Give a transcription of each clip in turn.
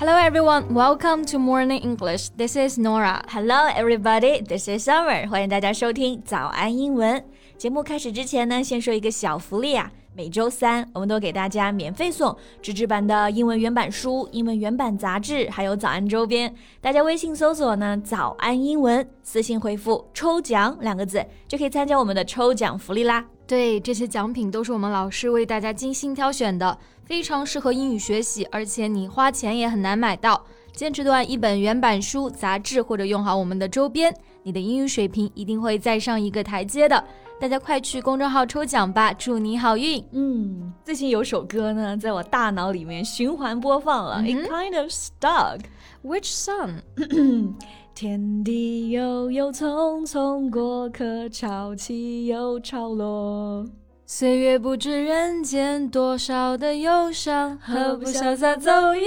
Hello everyone, welcome to Morning English. This is Nora. Hello everybody, this is Summer. 欢迎大家收听早安英文节目。开始之前呢，先说一个小福利啊。每周三，我们都给大家免费送纸质版的英文原版书、英文原版杂志，还有早安周边。大家微信搜索呢“早安英文”，私信回复“抽奖”两个字，就可以参加我们的抽奖福利啦。对，这些奖品都是我们老师为大家精心挑选的，非常适合英语学习，而且你花钱也很难买到。坚持段一本原版书、杂志，或者用好我们的周边，你的英语水平一定会再上一个台阶的。大家快去公众号抽奖吧，祝你好运！嗯，最近有首歌呢，在我大脑里面循环播放了。It kind of stuck. Which song? 天地悠悠，匆匆过客，潮起又潮落。岁月不知人间多少的忧伤，何不潇洒走一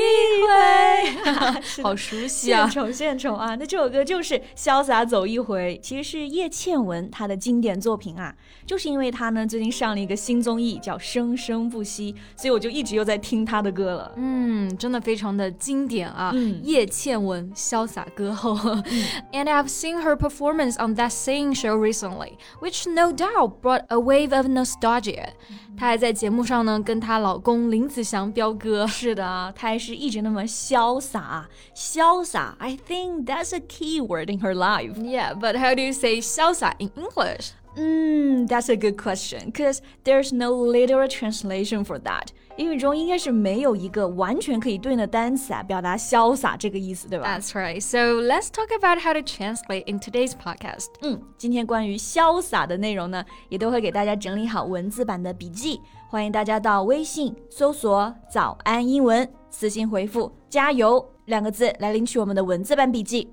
回？好熟悉啊！献丑献丑啊！那这首歌就是《潇洒走一回》，其实是叶倩文她的经典作品啊。就是因为她呢最近上了一个新综艺叫《生生不息》，所以我就一直又在听她的歌了。嗯，真的非常的经典啊！嗯叶倩文潇洒歌后。And I've seen her performance on that singing show recently, which no doubt brought a wave of nostalgia. 姐，她还在节目上呢，跟她老公林子祥飙歌。是的，她还是一直那么潇洒，潇洒。I think that's a key word in her life. Yeah, but how do you say 潇洒 in English? Mm, that's a good question, because there's no literal translation for that. 英语中应该是没有一个完全可以对应的单词啊，表达潇洒这个意思，对吧？That's right. So let's talk about how to translate in today's podcast. 嗯，今天关于潇洒的内容呢，也都会给大家整理好文字版的笔记，欢迎大家到微信搜索“早安英文”，私信回复“加油”两个字来领取我们的文字版笔记。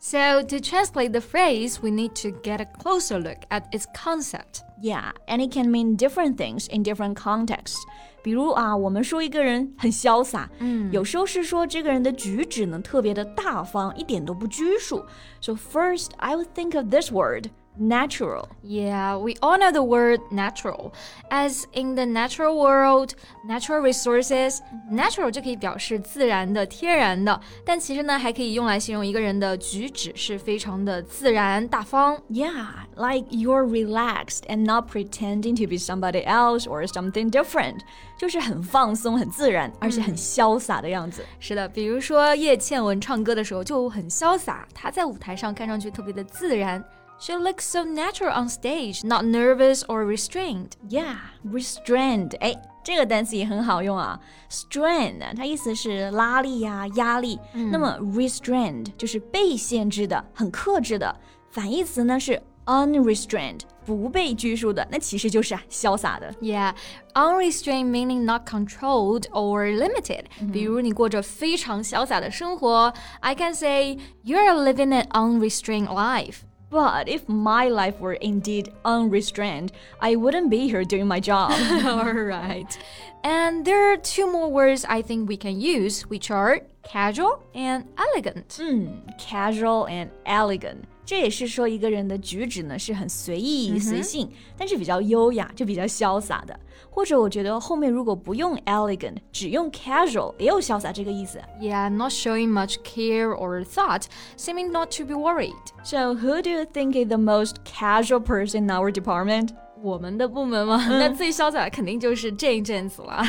So, to translate the phrase, we need to get a closer look at its concept. Yeah, and it can mean different things in different contexts. 比如啊，我们说一个人很潇洒，嗯，有时候是说这个人的举止呢特别的大方，一点都不拘束。So first, I would think of this word natural. Yeah, we honor the word natural. As in the natural world, natural resources, natural 就可以表示自然的、天然的，但其实呢，还可以用来形容一个人的举止是非常的自然、大方。Yeah, like you're relaxed and not pretending to be somebody else or something different. 就是很放松、很自然，而且很潇洒的样子。是的，比如说叶倩文唱歌的时候就很潇洒，她在舞台上看上去特别的自然。 She looks so natural on stage, not nervous or restrained. Yeah, restrained. 哎，这个单词也很好用啊。Strain，它意思是拉力呀、压力。那么 restrained 就是被限制的、很克制的。反义词呢是 unrestrained，不被拘束的。那其实就是啊，潇洒的。Yeah, unrestrained meaning not controlled or limited. 比如你过着非常潇洒的生活，I can say you're living an unrestrained life. But if my life were indeed unrestrained, I wouldn't be here doing my job. All right. And there are two more words I think we can use, which are casual and elegant. Hmm, casual and elegant. 这也是说一个人的举止呢是很随意、随性，但是比较优雅，就比较潇洒的。或者我觉得后面如果不用 elegant，只用 casual，也有潇洒这个意思。Yeah, not showing much care or thought, seeming not to be worried. So who do you think is the most casual person in our department? 我们的部门吗？那最潇洒肯定就是这一阵子了。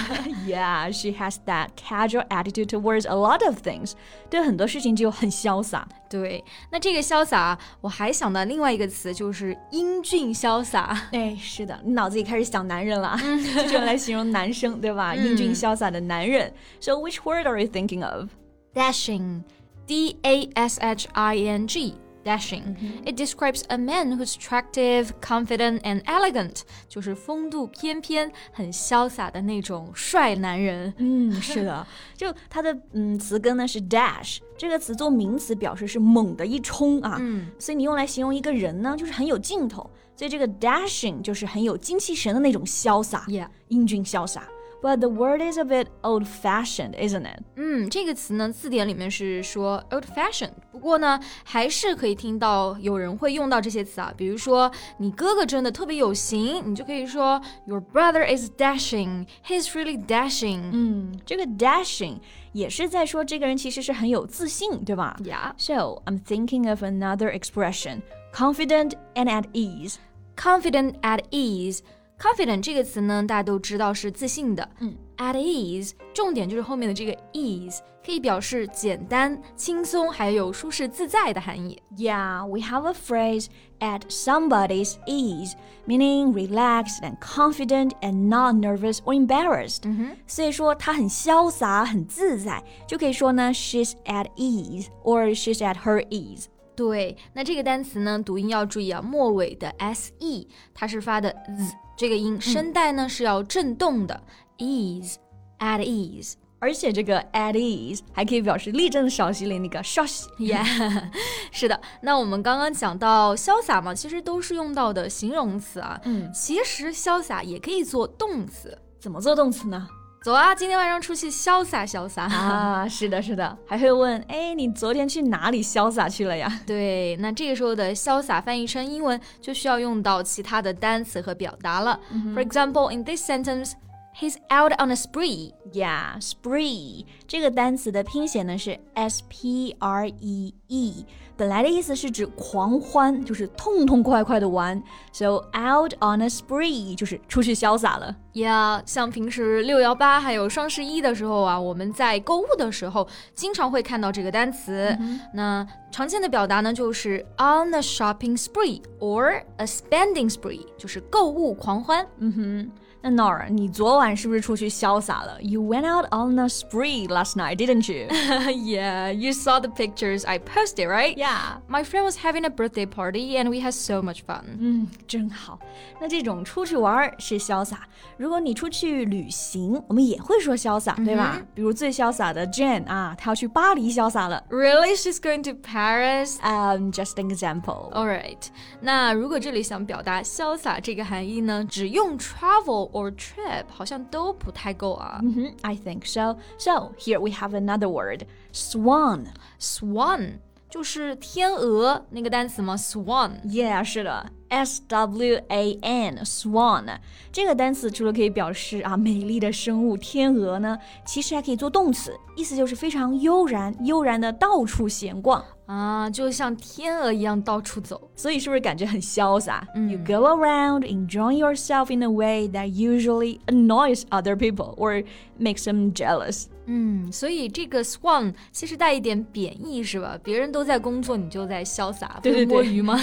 Yeah, she has that casual attitude towards a lot of things. 对很多事情就很潇洒。对，那这个潇洒，我还想到另外一个词，就是英俊潇洒。哎，是的，你脑子里开始想男人了，就是用来形容男生，对吧？英俊潇洒的男人。So which word are you thinking of? Dashing, D A S H I N G dashing. Mm-hmm. It describes a man who's attractive, confident, and elegant，就是风度翩翩、很潇洒的那种帅男人。嗯，是的，就它的嗯词根呢是 dash，这个词做名词表示是猛的一冲啊。嗯，所以你用来形容一个人呢，就是很有劲头。所以这个 dashing 就是很有精气神的那种潇洒，yeah. 英俊潇洒。But the word is a bit old-fashioned, isn't it? 嗯，这个词呢，字典里面是说 old-fashioned，不过呢，还是可以听到有人会用到这些词啊。比如说，你哥哥真的特别有型，你就可以说 Your brother is dashing. He's really dashing. 嗯，这个 dashing 也是在说这个人其实是很有自信，对吧 Yeah. So I'm thinking of another expression: confident and at ease. Confident at ease. Confident 这个词呢，大家都知道是自信的。嗯，at ease 重点就是后面的这个 ease，可以表示简单、轻松，还有舒适自在的含义。 Yeah, we have a phrase at somebody's ease, meaning relaxed and confident and not nervous or embarrassed. 嗯哼。所以说她很潇洒、很自在，就可以说呢，she's at ease or she's at her ease. 对，那这个单词呢，读音要注意啊，末尾的 s e 它是发的 z 这个音，声带呢是要震动的。ease at ease。而且这个 at ease 还可以表示立正稍息的那个稍息。Yeah，是的。那我们刚刚讲到潇洒嘛，其实都是用到的形容词啊。嗯，其实潇洒也可以做动词。怎么做动词呢？走啊，今天晚上出去潇洒潇洒。啊，是的，是的，还会问，哎，你昨天去哪里潇洒去了呀？对，那这个时候的潇洒翻译成英文就需要用到其他的单词和表达了。For example, in this sentence, he's out on a spree. Yeah, spree 这个单词的拼写呢是 s p r e e，本来的意思是指狂欢，就是痛痛快快的玩。So out on a spree 就是出去潇洒了。 Yeah，像平时六幺八还有双十一的时候啊，我们在购物的时候经常会看到这个单词。那常见的表达呢，就是 on a shopping spree or a spending spree，就是购物狂欢。嗯哼，那 Nora，你昨晚是不是出去潇洒了？You went out on a spree last night, didn't you? yeah, you saw the pictures I posted, right? Yeah. My friend was having a birthday party and we had so much fun. 嗯，真好。那这种出去玩儿是潇洒，如果你出去旅行，我们也会说潇洒，对吧？比如最潇洒的 Jane 啊，她要去巴黎潇洒了。 Really? She's going to Paris? Um, just an example. Alright，那如果这里想表达潇洒这个含义呢，只用 travel or trip 好像都不太够啊。嗯哼，I think so. So here we have another word, swan. Swan 就是天鹅那个单词吗？Swan。 Yeah，是的，S W A N swan 这个单词除了可以表示啊美丽的生物天鹅呢，其实还可以做动词，意思就是非常悠然悠然的到处闲逛。啊，就像天鹅一样到处走。所以是不是感觉很潇洒、嗯 y o u go around enjoying yourself in a way that usually annoys other people or makes them jealous. 嗯，所以这个 swan 其实带一点贬义是吧？别人都在工作，你就在潇洒，不是对对对摸鱼吗？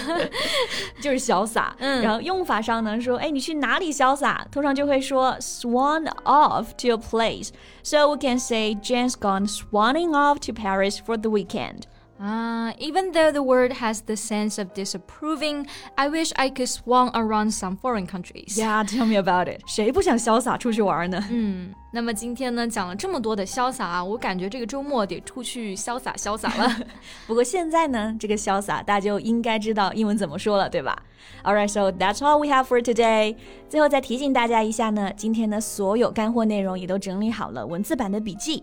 就是潇洒，嗯然后用法上呢，说，哎，你去哪里潇洒？通常就会说 swan off to a place. So we can say Jane's gone swanning off to Paris for the weekend. Ah, even though the word has the sense of disapproving, I wish I could swan around some foreign countries. Yeah, tell me about it. 谁不想潇洒出去玩呢？嗯，那么今天呢讲了这么多的潇洒啊，我感觉这个周末得出去潇洒潇洒了。不过现在呢，这个潇洒大家就应该知道英文怎么说了，对吧？Alright, so that's all we have for today. 最后再提醒大家一下呢，今天的所有干货内容也都整理好了文字版的笔记，